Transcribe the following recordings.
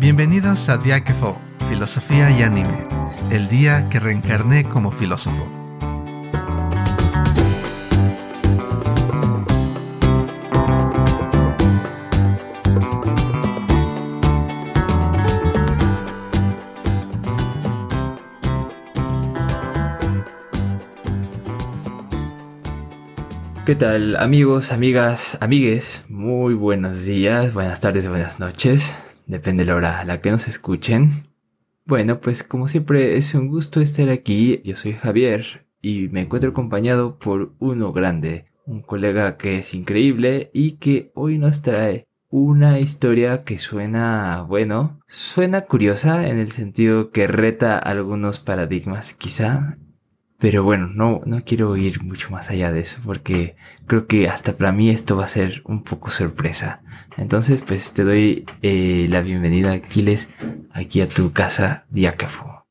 Bienvenidos a Diáquefo, Filosofía y Anime, el día que reencarné como filósofo. ¿Qué tal amigos, amigas, amigues? Muy buenos días, buenas tardes, buenas noches. Depende de la hora a la que nos escuchen. Bueno, pues como siempre es un gusto estar aquí. Yo soy Javier y me encuentro acompañado por uno grande, un colega que es increíble y que hoy nos trae una historia que suena, bueno, suena curiosa en el sentido que reta algunos paradigmas quizá pero bueno, no, no quiero ir mucho más allá de eso porque creo que hasta para mí esto va a ser un poco sorpresa. Entonces, pues te doy eh, la bienvenida, Aquiles, aquí a tu casa, Diácafo.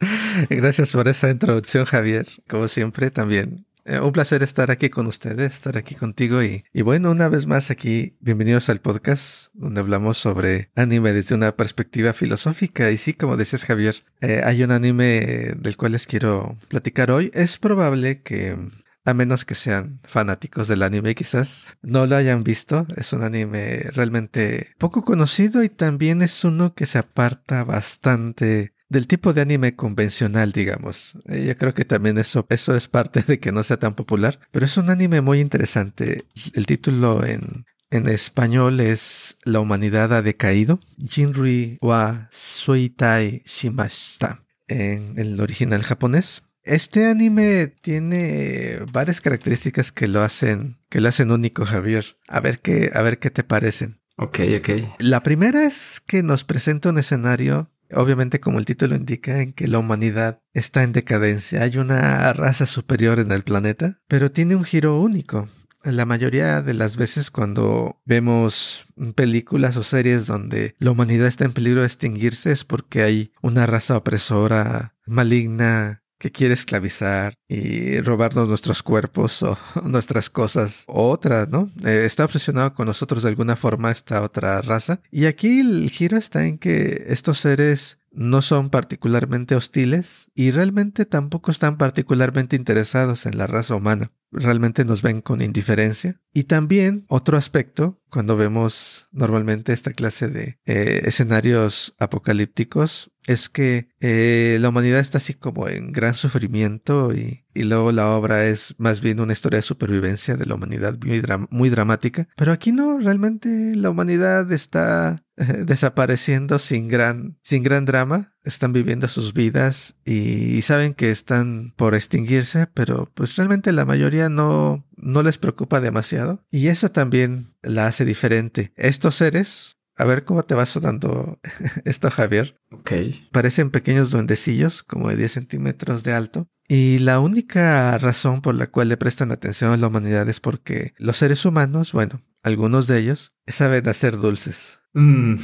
Gracias por esa introducción, Javier. Como siempre, también eh, un placer estar aquí con ustedes, estar aquí contigo y, bueno, una vez más aquí, bienvenidos al podcast donde hablamos sobre anime desde una perspectiva filosófica y sí, como decías Javier, eh, hay un anime del cual les quiero platicar hoy. Es probable que a menos que sean fanáticos del anime quizás no lo hayan visto. Es un anime realmente poco conocido y también es uno que se aparta bastante del tipo de anime convencional, digamos. Eh, yo creo que también eso, eso es parte de que no sea tan popular, pero es un anime muy interesante. El título en, en español es La humanidad ha decaído. Jinrui wa Suitai Shimashita en el original japonés. Este anime tiene varias características que lo hacen, que lo hacen único, Javier. A ver qué, a ver qué te parecen. Ok, ok. La primera es que nos presenta un escenario Obviamente, como el título indica, en que la humanidad está en decadencia. Hay una raza superior en el planeta, pero tiene un giro único. La mayoría de las veces cuando vemos películas o series donde la humanidad está en peligro de extinguirse es porque hay una raza opresora, maligna, que quiere esclavizar y robarnos nuestros cuerpos o nuestras cosas o otra, ¿no? Eh, está obsesionado con nosotros de alguna forma esta otra raza. Y aquí el giro está en que estos seres no son particularmente hostiles y realmente tampoco están particularmente interesados en la raza humana. Realmente nos ven con indiferencia. Y también otro aspecto, cuando vemos normalmente esta clase de eh, escenarios apocalípticos, es que eh, la humanidad está así como en gran sufrimiento y, y, luego la obra es más bien una historia de supervivencia de la humanidad muy, dramática. Pero aquí no, realmente la humanidad está desapareciendo sin gran, sin gran drama. Están viviendo sus vidas y, y saben que están por extinguirse, pero pues realmente la mayoría no, no les preocupa demasiado. Y eso también la hace diferente. Estos seres a ver cómo te va sonando esto, Javier. Ok. Parecen pequeños duendecillos, como de 10 centímetros de alto. Y la única razón por la cual le prestan atención a la humanidad es porque los seres humanos, bueno, algunos de ellos, saben hacer dulces. Mm,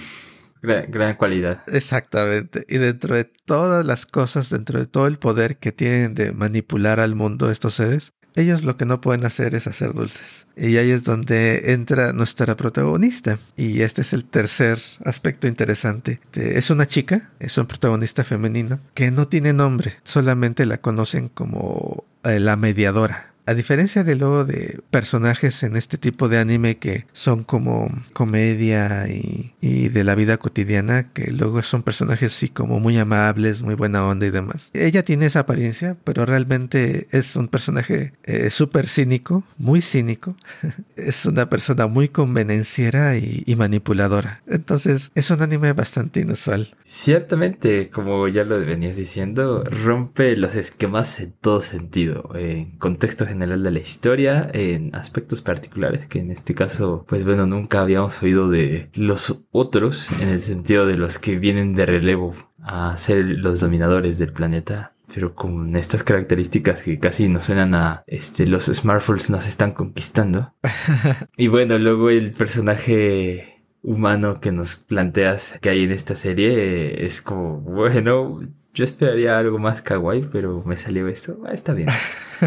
gran, cualidad. Exactamente. Y dentro de todas las cosas, dentro de todo el poder que tienen de manipular al mundo estos seres, ellos lo que no pueden hacer es hacer dulces. Y ahí es donde entra nuestra protagonista. Y este es el tercer aspecto interesante. Es una chica, es un protagonista femenino, que no tiene nombre, solamente la conocen como eh, la mediadora. A diferencia de luego de personajes en este tipo de anime que son como comedia y, de la vida cotidiana, que luego son personajes así como muy amables, muy buena onda y demás. Ella tiene esa apariencia, pero realmente es un personaje eh, súper cínico, muy cínico. es una persona muy convenenciera y, manipuladora. Entonces es un anime bastante inusual. Ciertamente, como ya lo venías diciendo, rompe los esquemas en todo sentido, en contexto general general de la historia en aspectos particulares que en este caso pues bueno nunca habíamos oído de los otros en el sentido de los que vienen de relevo a ser los dominadores del planeta pero con estas características que casi nos suenan a este los smartphones nos están conquistando. Y bueno luego el personaje humano que nos planteas que hay en esta serie es como bueno yo esperaría algo más kawaii, pero me salió esto. Ah, está bien.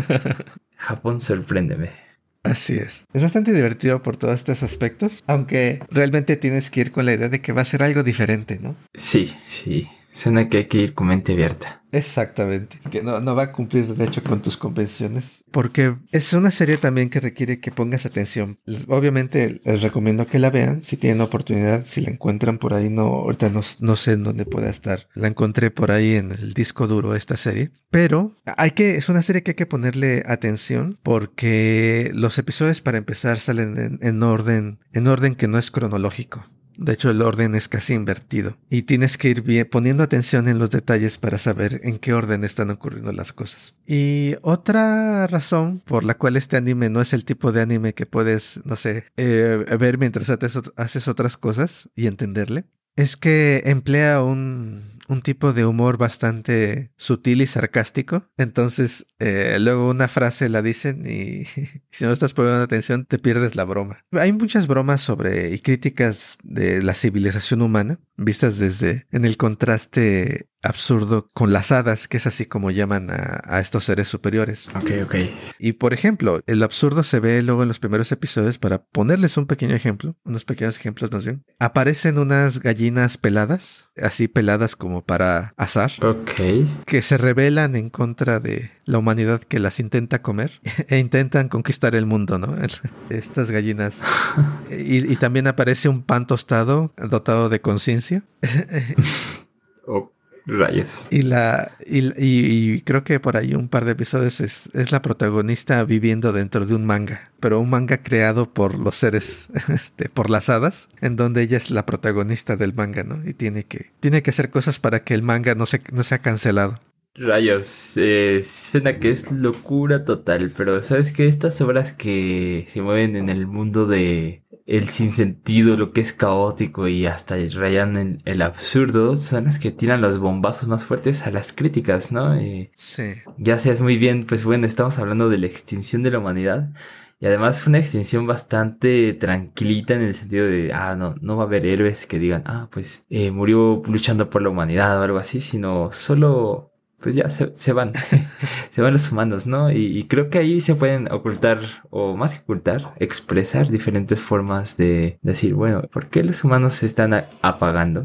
Japón, sorpréndeme. Así es. Es bastante divertido por todos estos aspectos, aunque realmente tienes que ir con la idea de que va a ser algo diferente, ¿no? Sí, sí. Suena que hay que ir con mente abierta. Exactamente, que no, no va a cumplir de hecho con tus convenciones, porque es una serie también que requiere que pongas atención. Obviamente les recomiendo que la vean, si tienen oportunidad, si la encuentran por ahí, no, ahorita no, no sé en dónde pueda estar. La encontré por ahí en el disco duro esta serie, pero hay que, es una serie que hay que ponerle atención porque los episodios para empezar salen en, en orden, en orden que no es cronológico. De hecho, el orden es casi invertido. Y tienes que ir bien, poniendo atención en los detalles para saber en qué orden están ocurriendo las cosas. Y otra razón por la cual este anime no es el tipo de anime que puedes, no sé, eh, ver mientras haces otras cosas y entenderle, es que emplea un un tipo de humor bastante sutil y sarcástico. Entonces, eh, luego una frase la dicen y si no estás poniendo atención, te pierdes la broma. Hay muchas bromas sobre y críticas de la civilización humana, vistas desde en el contraste absurdo con las hadas, que es así como llaman a, estos seres superiores. Ok, ok. Y por ejemplo, el absurdo se ve luego en los primeros episodios, para ponerles un pequeño ejemplo, unos pequeños ejemplos más bien. Aparecen unas gallinas peladas, así peladas como para azar. Ok. Que se rebelan en contra de la humanidad que las intenta comer e intentan conquistar el mundo, ¿no? Estas gallinas. Y, y también aparece un pan tostado dotado de conciencia. ok. Rayos. Y la y, creo que por ahí un par de episodios es, es, la protagonista viviendo dentro de un manga, pero un manga creado por los seres, este, por las hadas, en donde ella es la protagonista del manga, ¿no? Y tiene que tiene que hacer cosas para que el manga no se no sea cancelado. Rayos, eh, suena que es locura total, pero sabes que estas obras que se mueven en el mundo de el sinsentido, lo que es caótico y hasta rayan en el absurdo, son las que tiran los bombazos más fuertes a las críticas, ¿no? sí. Ya seas muy bien, pues bueno, estamos hablando de la extinción de la humanidad. Y además fue una extinción bastante tranquilita en el sentido de, ah, no, no va a haber héroes que digan, ah, pues eh, murió luchando por la humanidad o algo así, sino solo pues ya se, van, se van los humanos, ¿no? Y, creo que ahí se pueden ocultar, o más que ocultar, expresar diferentes formas de decir, bueno, ¿por qué los humanos se están apagando?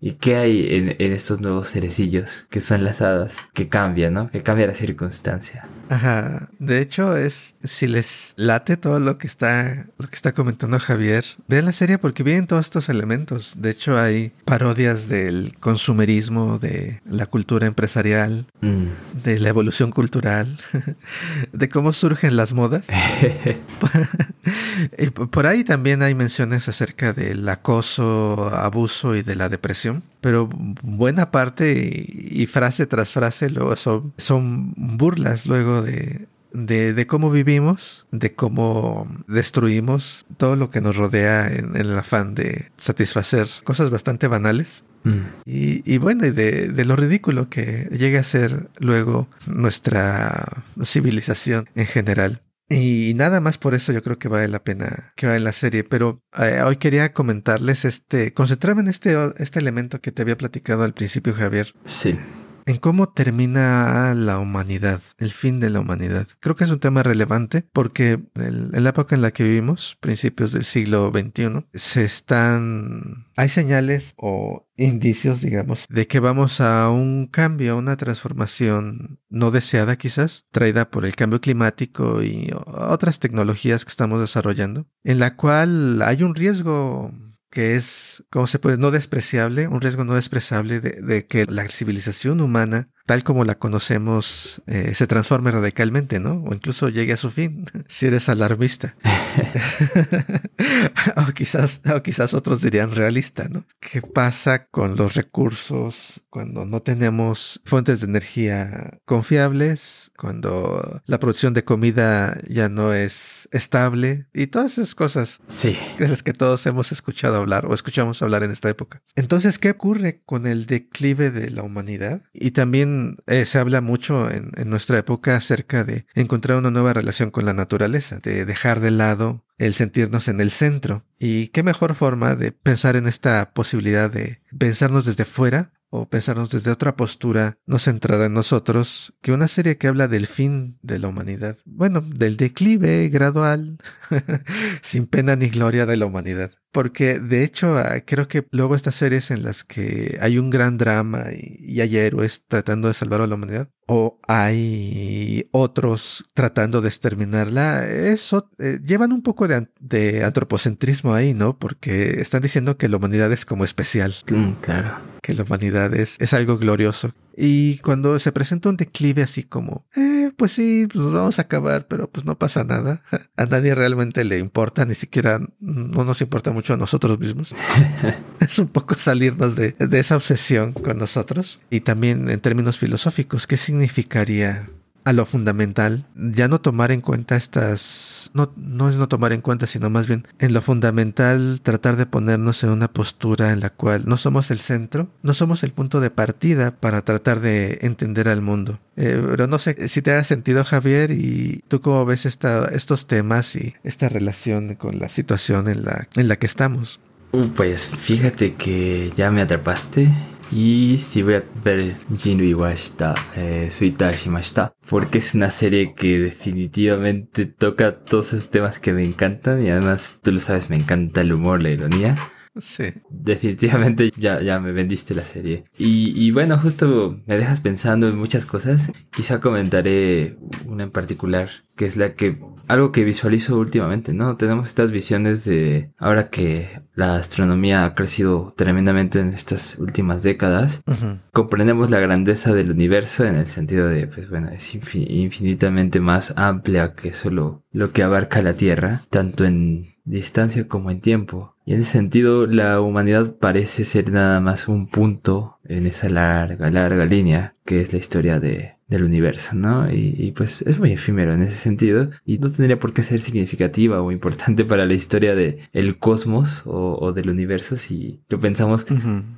¿Y qué hay en, estos nuevos cerecillos que son las hadas? Que cambian, ¿no? Que cambia la circunstancia. Ajá. De hecho, es si les late todo lo que está lo que está comentando Javier, vean la serie porque vienen todos estos elementos. De hecho, hay parodias del consumerismo, de la cultura empresarial, mm. de la evolución cultural, de cómo surgen las modas. y por ahí también hay menciones acerca del acoso, abuso y de la depresión pero buena parte y, frase tras frase luego son, son burlas luego de, de, cómo vivimos, de cómo destruimos todo lo que nos rodea en, el afán de satisfacer cosas bastante banales. Mm. Y, y, bueno, y de, de, lo ridículo que llega a ser luego nuestra civilización en general. Y nada más por eso yo creo que vale la pena que vale la serie. Pero eh, hoy quería comentarles este, concentrarme en este, este elemento que te había platicado al principio, Javier. Sí en cómo termina la humanidad, el fin de la humanidad. Creo que es un tema relevante porque en la época en la que vivimos, principios del siglo XXI, se están... Hay señales o indicios, digamos, de que vamos a un cambio, a una transformación no deseada quizás, traída por el cambio climático y otras tecnologías que estamos desarrollando, en la cual hay un riesgo que es, ¿cómo se puede? No despreciable, un riesgo no despreciable de, de que la civilización humana tal como la conocemos eh, se transforme radicalmente, ¿no? O incluso llegue a su fin, si eres alarmista. o quizás, o quizás otros dirían realista, ¿no? ¿Qué pasa con los recursos cuando no tenemos fuentes de energía confiables, cuando la producción de comida ya no es estable y todas esas cosas sí. de las que todos hemos escuchado hablar o escuchamos hablar en esta época? Entonces, ¿qué ocurre con el declive de la humanidad? Y también eh, se habla mucho en, nuestra época acerca de encontrar una nueva relación con la naturaleza, de dejar de lado el sentirnos en el centro. Y qué mejor forma de pensar en esta posibilidad de pensarnos desde fuera o pensarnos desde otra postura no centrada en nosotros que una serie que habla del fin de la humanidad. Bueno, del declive gradual, sin pena ni gloria de la humanidad. Porque de hecho ah, creo que luego estas series en las que hay un gran drama y, hay héroes tratando de salvar a la humanidad o hay otros tratando de exterminarla, eso eh, llevan un poco de, de, antropocentrismo ahí, ¿no? Porque están diciendo que la humanidad es como especial. Mm, claro. Que la humanidad es, es algo glorioso. Y cuando se presenta un declive así como, eh, pues sí, pues nos vamos a acabar, pero pues no pasa nada. A nadie realmente le importa, ni siquiera no nos importa mucho a nosotros mismos. es un poco salirnos de, de esa obsesión con nosotros. Y también en términos filosóficos, ¿qué significaría a lo fundamental, ya no tomar en cuenta estas, no, no es no tomar en cuenta, sino más bien en lo fundamental tratar de ponernos en una postura en la cual no somos el centro, no somos el punto de partida para tratar de entender al mundo. Eh, pero no sé si te ha sentido Javier y tú cómo ves esta, estos temas y esta relación con la situación en la, en la que estamos. Pues fíjate que ya me atrapaste y si voy a ver Jinrui Washita, eh, Suita Shimashita, porque es una serie que definitivamente toca todos esos temas que me encantan y además, tú lo sabes, me encanta el humor, la ironía. Sí. Definitivamente ya, ya me vendiste la serie. Y, y, bueno, justo me dejas pensando en muchas cosas. Quizá comentaré una en particular, que es la que algo que visualizo últimamente, ¿no? Tenemos estas visiones de ahora que la astronomía ha crecido tremendamente en estas últimas décadas, comprendemos la grandeza del universo en el sentido de, pues bueno, es infinitamente más amplia que solo lo que abarca la Tierra, tanto en distancia como en tiempo. Y en ese sentido, la humanidad parece ser nada más un punto en esa larga, larga línea que es la historia de, del universo, ¿no? Y, pues es muy efímero en ese sentido y no tendría por qué ser significativa o importante para la historia de el cosmos o, del universo si lo pensamos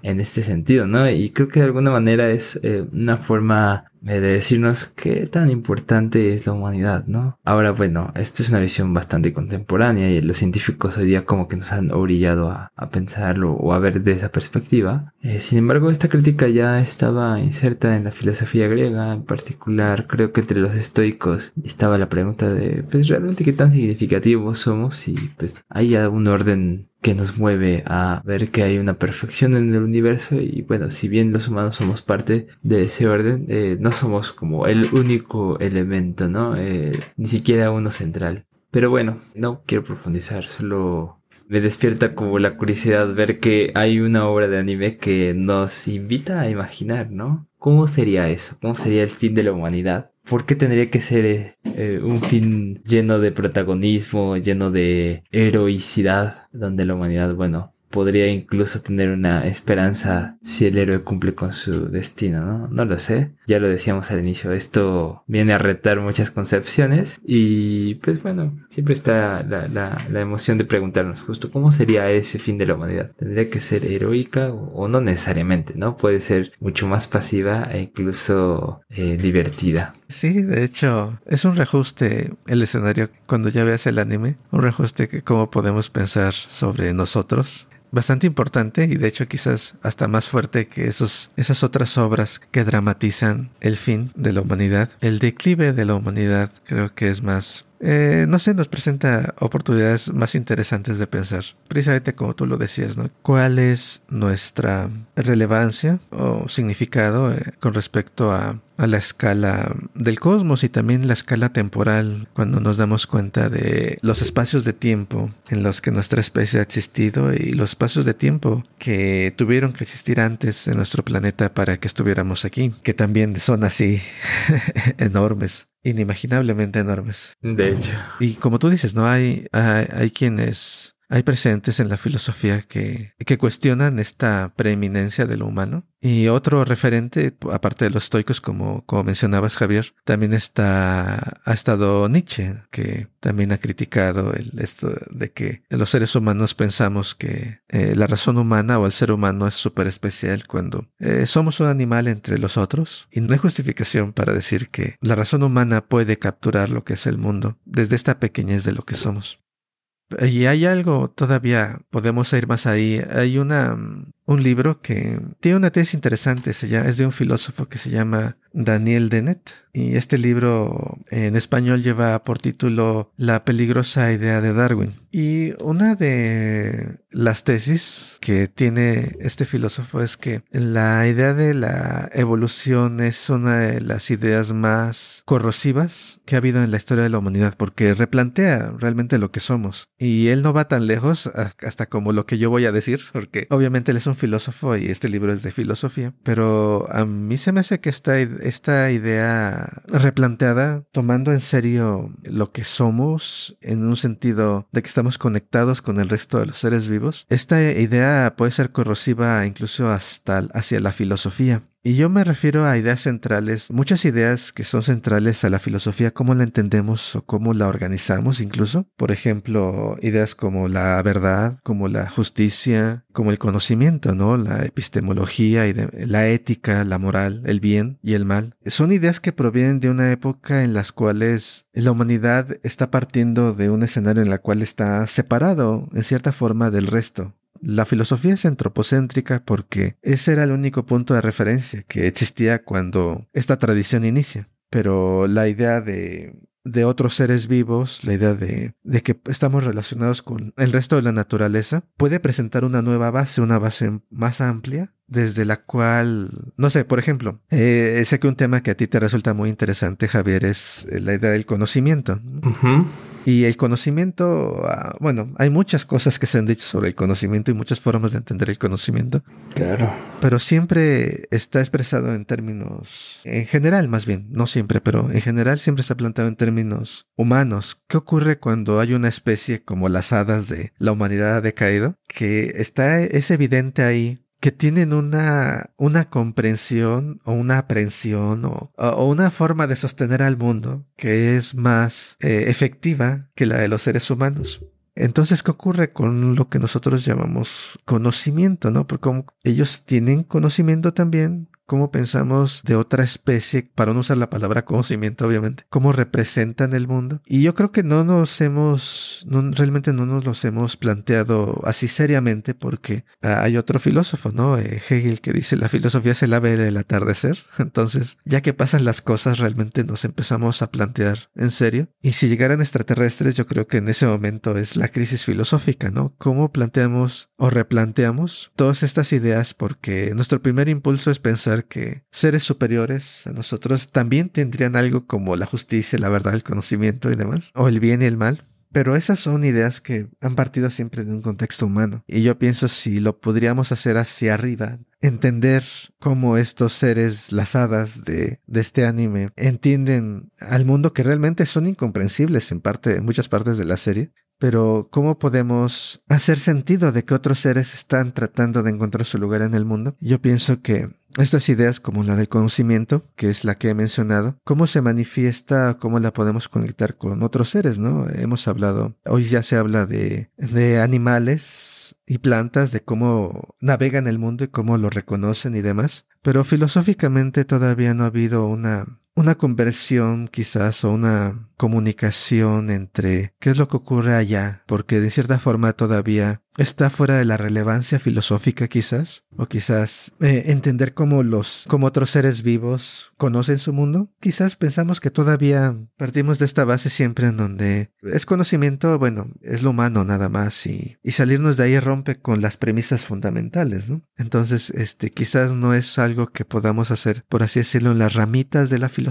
en este sentido, ¿no? Y creo que de alguna manera es eh, una forma de decirnos qué tan importante es la humanidad, ¿no? Ahora, bueno, esto es una visión bastante contemporánea y los científicos hoy día como que nos han orillado a, pensarlo o a ver de esa perspectiva. Eh, sin embargo, esta crítica ya estaba inserta en la filosofía griega, en particular creo que entre los estoicos estaba la pregunta de, pues realmente qué tan significativos somos y pues hay un orden que nos mueve a ver que hay una perfección en el universo y bueno, si bien los humanos somos parte de ese orden, eh, no somos como el único elemento, ¿no? Eh, ni siquiera uno central. Pero bueno, no quiero profundizar, solo me despierta como la curiosidad ver que hay una obra de anime que nos invita a imaginar, ¿no? ¿Cómo sería eso? ¿Cómo sería el fin de la humanidad? ¿Por qué tendría que ser eh, un fin lleno de protagonismo, lleno de heroicidad, donde la humanidad, bueno, podría incluso tener una esperanza si el héroe cumple con su destino, ¿no? No lo sé. Ya lo decíamos al inicio, esto viene a retar muchas concepciones y pues bueno, siempre está la, emoción de preguntarnos justo cómo sería ese fin de la humanidad. ¿Tendría que ser heroica o, no necesariamente, ¿no? Puede ser mucho más pasiva e incluso eh, divertida. Sí, de hecho, es un reajuste el escenario cuando ya veas el anime, un reajuste que cómo podemos pensar sobre nosotros bastante importante y de hecho quizás hasta más fuerte que esos, esas otras obras que dramatizan el fin de la humanidad. El declive de la humanidad creo que es más eh, no sé, nos presenta oportunidades más interesantes de pensar. Precisamente como tú lo decías, ¿no? ¿Cuál es nuestra relevancia o significado eh, con respecto a, a, la escala del cosmos y también la escala temporal cuando nos damos cuenta de los espacios de tiempo en los que nuestra especie ha existido y los espacios de tiempo que tuvieron que existir antes en nuestro planeta para que estuviéramos aquí, que también son así enormes inimaginablemente enormes. De hecho. Y como tú dices, ¿no? Hay, hay, hay quienes hay presentes en la filosofía que, que cuestionan esta preeminencia de lo humano. Y otro referente, aparte de los estoicos, como, como mencionabas Javier, también está, ha estado Nietzsche, que también ha criticado el, esto de que los seres humanos pensamos que eh, la razón humana o el ser humano es súper especial cuando eh, somos un animal entre los otros. Y no hay justificación para decir que la razón humana puede capturar lo que es el mundo desde esta pequeñez de lo que somos. Y hay algo, todavía podemos ir más ahí. Hay una, un libro que tiene una tesis interesante, es de un filósofo que se llama Daniel Dennett. Y este libro en español lleva por título La peligrosa idea de Darwin. Y una de las tesis que tiene este filósofo es que la idea de la evolución es una de las ideas más corrosivas que ha habido en la historia de la humanidad porque replantea realmente lo que somos. Y él no va tan lejos hasta como lo que yo voy a decir, porque obviamente él es un filósofo y este libro es de filosofía, pero a mí se me hace que esta, esta idea replanteada, tomando en serio lo que somos en un sentido de que estamos conectados con el resto de los seres vivos, esta idea puede ser corrosiva incluso hasta hacia la filosofía. Y yo me refiero a ideas centrales, muchas ideas que son centrales a la filosofía, cómo la entendemos o cómo la organizamos incluso. Por ejemplo, ideas como la verdad, como la justicia, como el conocimiento, ¿no? La epistemología y la ética, la moral, el bien y el mal. Son ideas que provienen de una época en las cuales la humanidad está partiendo de un escenario en el cual está separado en cierta forma del resto. La filosofía es antropocéntrica porque ese era el único punto de referencia que existía cuando esta tradición inicia. Pero la idea de, de otros seres vivos, la idea de, de, que estamos relacionados con el resto de la naturaleza, puede presentar una nueva base, una base más amplia, desde la cual, no sé, por ejemplo, eh, sé que un tema que a ti te resulta muy interesante, Javier, es la idea del conocimiento. Y el conocimiento, ah, bueno, hay muchas cosas que se han dicho sobre el conocimiento y muchas formas de entender el conocimiento. Claro. Pero siempre está expresado en términos, en general más bien, no siempre, pero en general siempre se ha planteado en términos humanos. ¿Qué ocurre cuando hay una especie como las hadas de la humanidad ha decaído? Que está, es evidente ahí que tienen una, una comprensión o una aprensión o, o, una forma de sostener al mundo que es más eh, efectiva que la de los seres humanos. Entonces, ¿qué ocurre con lo que nosotros llamamos conocimiento, no? Porque ellos tienen conocimiento también, cómo pensamos de otra especie, para no usar la palabra conocimiento, obviamente, cómo representan el mundo. Y yo creo que no nos hemos, realmente no nos los hemos planteado así seriamente porque ah, hay otro filósofo, ¿no? Eh, Hegel, que dice la filosofía es el ave del atardecer. Entonces, ya que pasan las cosas, realmente nos empezamos a plantear en serio. Y si llegaran extraterrestres, yo creo que en ese momento es la crisis filosófica, ¿no? ¿Cómo planteamos o replanteamos todas estas ideas? Porque nuestro primer impulso es pensar que seres superiores a nosotros también tendrían algo como la justicia, la verdad, el conocimiento y demás, o el bien y el mal. Pero esas son ideas que han partido siempre de un contexto humano. Y yo pienso si lo podríamos hacer hacia arriba, entender cómo estos seres, las hadas de, de este anime, entienden al mundo que realmente son incomprensibles en parte, en muchas partes de la serie, pero ¿cómo podemos hacer sentido de que otros seres están tratando de encontrar su lugar en el mundo? Yo pienso que estas ideas como la del conocimiento, que es la que he mencionado, cómo se manifiesta, cómo la podemos conectar con otros seres, ¿no? Hemos hablado, hoy ya se habla de, de animales y plantas, de cómo navegan el mundo y cómo lo reconocen y demás, pero filosóficamente todavía no ha habido una una conversión quizás o una comunicación entre qué es lo que ocurre allá, porque de cierta forma todavía está fuera de la relevancia filosófica quizás, o quizás eh, entender cómo los, como otros seres vivos conocen su mundo. Quizás pensamos que todavía partimos de esta base siempre en donde es conocimiento, bueno, es lo humano nada más y, y salirnos de ahí rompe con las premisas fundamentales, ¿no? Entonces, este, quizás no es algo que podamos hacer, por así decirlo, en las ramitas de la filosofía,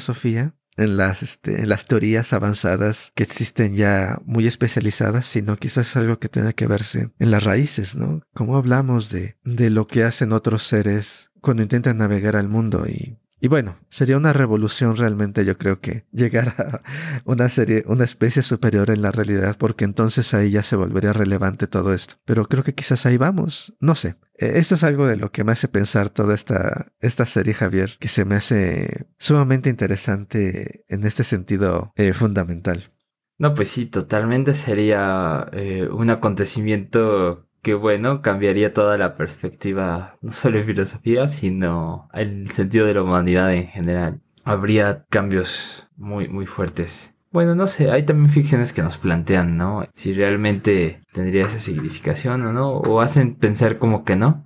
en las, este, en las teorías avanzadas que existen ya muy especializadas, sino quizás algo que tenga que verse en las raíces, ¿no? Cómo hablamos de, de lo que hacen otros seres cuando intentan navegar al mundo y y bueno, sería una revolución realmente, yo creo que llegar a una serie, una especie superior en la realidad, porque entonces ahí ya se volvería relevante todo esto. Pero creo que quizás ahí vamos, no sé. Eh, esto es algo de lo que me hace pensar toda esta, esta serie, Javier, que se me hace sumamente interesante en este sentido eh, fundamental. No, pues sí, totalmente sería eh, un acontecimiento que bueno, cambiaría toda la perspectiva, no solo en filosofía, sino el sentido de la humanidad en general. Habría cambios muy, muy fuertes. Bueno, no sé, hay también ficciones que nos plantean, ¿no? Si realmente tendría esa significación o no, o hacen pensar como que no.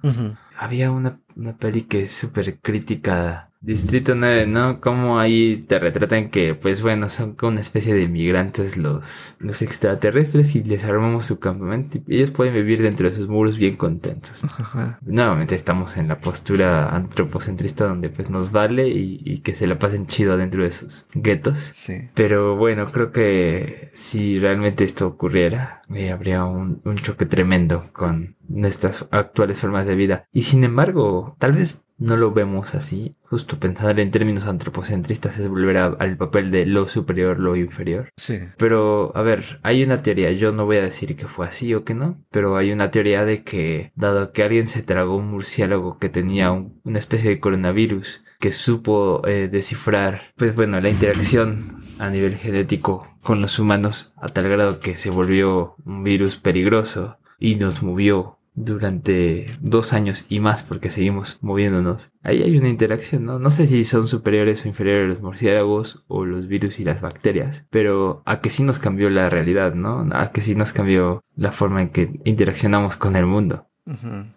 había una, una peli que es súper crítica Distrito 9, ¿no? Como ahí te retratan que, pues bueno, son como una especie de migrantes los, los extraterrestres y les armamos su campamento y ellos pueden vivir dentro de sus muros bien contentos. Nuevamente estamos en la postura antropocentrista donde pues nos vale y, que se la pasen chido dentro de sus guetos. Sí. Pero bueno, creo que si realmente esto ocurriera, eh, habría un, un choque tremendo con nuestras actuales formas de vida. Y sin embargo, tal vez no lo vemos así. Justo pensar en términos antropocentristas es volver al papel de lo superior, lo inferior. Sí. Pero, a ver, hay una teoría, yo no voy a decir que fue así o que no, pero hay una teoría de que, dado que alguien se tragó un murciélago que tenía una especie de coronavirus, que supo eh, descifrar, pues bueno, la interacción a nivel genético con los humanos a tal grado que se volvió un virus peligroso y nos movió durante dos años y más porque seguimos moviéndonos. Ahí hay una interacción, ¿no? No sé si son superiores o inferiores los murciélagos o los virus y las bacterias, pero a que sí nos cambió la realidad, ¿no? A que sí nos cambió la forma en que interaccionamos con el mundo.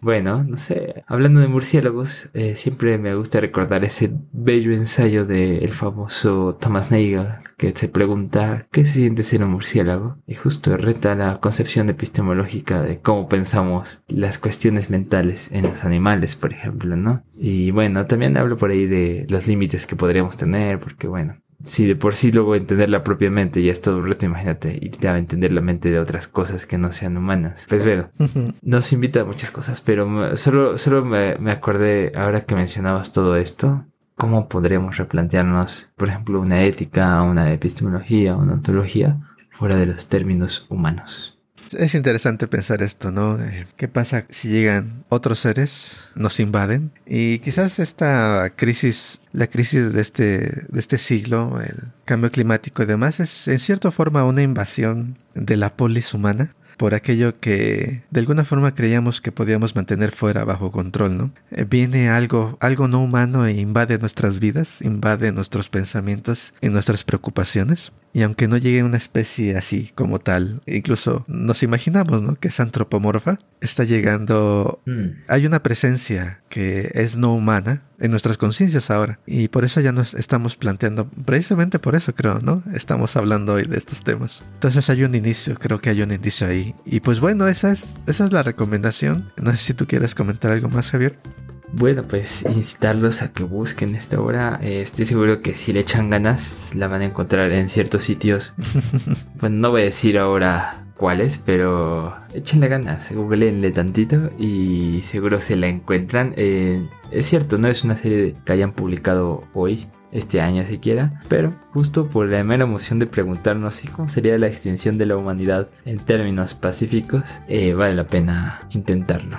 Bueno, no sé, hablando de murciélagos, eh, siempre me gusta recordar ese bello ensayo del famoso Thomas Nagel que se pregunta ¿qué se siente ser un murciélago? Y justo reta la concepción epistemológica de cómo pensamos las cuestiones mentales en los animales, por ejemplo, ¿no? Y bueno, también hablo por ahí de los límites que podríamos tener, porque bueno, si de por sí luego entenderla propiamente ya es todo un reto, imagínate, irte a entender la mente de otras cosas que no sean humanas. Pues bueno, nos invita a muchas cosas, pero solo, solo me, me acordé ahora que mencionabas todo esto, cómo podríamos replantearnos, por ejemplo, una ética, una epistemología, una ontología fuera de los términos humanos. Es interesante pensar esto, ¿no? Eh, ¿Qué pasa si llegan otros seres, nos invaden? Y quizás esta crisis, la crisis de este, de este siglo, el cambio climático y demás, es en cierta forma una invasión de la polis humana por aquello que de alguna forma creíamos que podíamos mantener fuera bajo control, ¿no? Eh, viene algo, algo no humano e invade nuestras vidas, invade nuestros pensamientos y nuestras preocupaciones. Y aunque no llegue una especie así como tal, incluso nos imaginamos, ¿no? Que es antropomorfa, está llegando... Mm. Hay una presencia que es no humana en nuestras conciencias ahora. Y por eso ya nos estamos planteando, precisamente por eso creo, ¿no? Estamos hablando hoy de estos temas. Entonces hay un inicio, creo que hay un indicio ahí. Y pues bueno, esa es, esa es la recomendación. No sé si tú quieres comentar algo más, Javier. Bueno, pues incitarlos a que busquen esta obra. Eh, estoy seguro que si le echan ganas, la van a encontrar en ciertos sitios. bueno, no voy a decir ahora cuáles, pero échenle ganas, googleenle tantito y seguro se la encuentran. Eh, es cierto, no es una serie que hayan publicado hoy, este año siquiera, pero justo por la mera emoción de preguntarnos si cómo sería la extinción de la humanidad en términos pacíficos, eh, vale la pena intentarlo.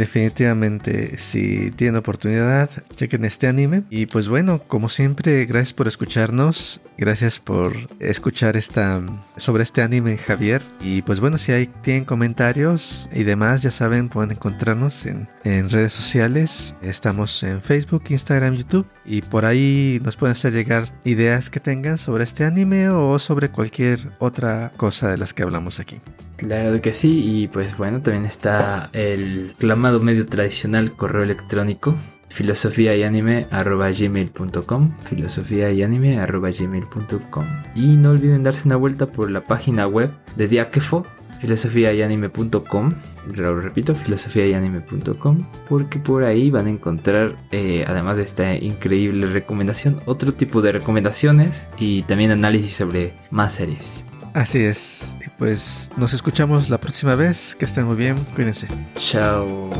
Definitivamente, si tienen oportunidad, chequen este anime. Y pues bueno, como siempre, gracias por escucharnos. Gracias por escuchar esta sobre este anime, Javier. Y pues bueno, si hay, tienen comentarios y demás, ya saben, pueden encontrarnos en, en redes sociales. Estamos en Facebook, Instagram, YouTube. Y por ahí nos pueden hacer llegar ideas que tengan sobre este anime o sobre cualquier otra cosa de las que hablamos aquí. Claro que sí, y pues bueno, también está el clamado medio tradicional correo electrónico filosofía y anime gmail.com filosofía y anime gmail.com y no olviden darse una vuelta por la página web de Diakefo filosofía y anime.com lo repito filosofía y anime.com porque por ahí van a encontrar eh, además de esta increíble recomendación otro tipo de recomendaciones y también análisis sobre más series Así es. Pues nos escuchamos la próxima vez. Que estén muy bien. Cuídense. Chao.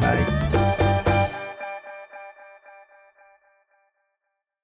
Bye.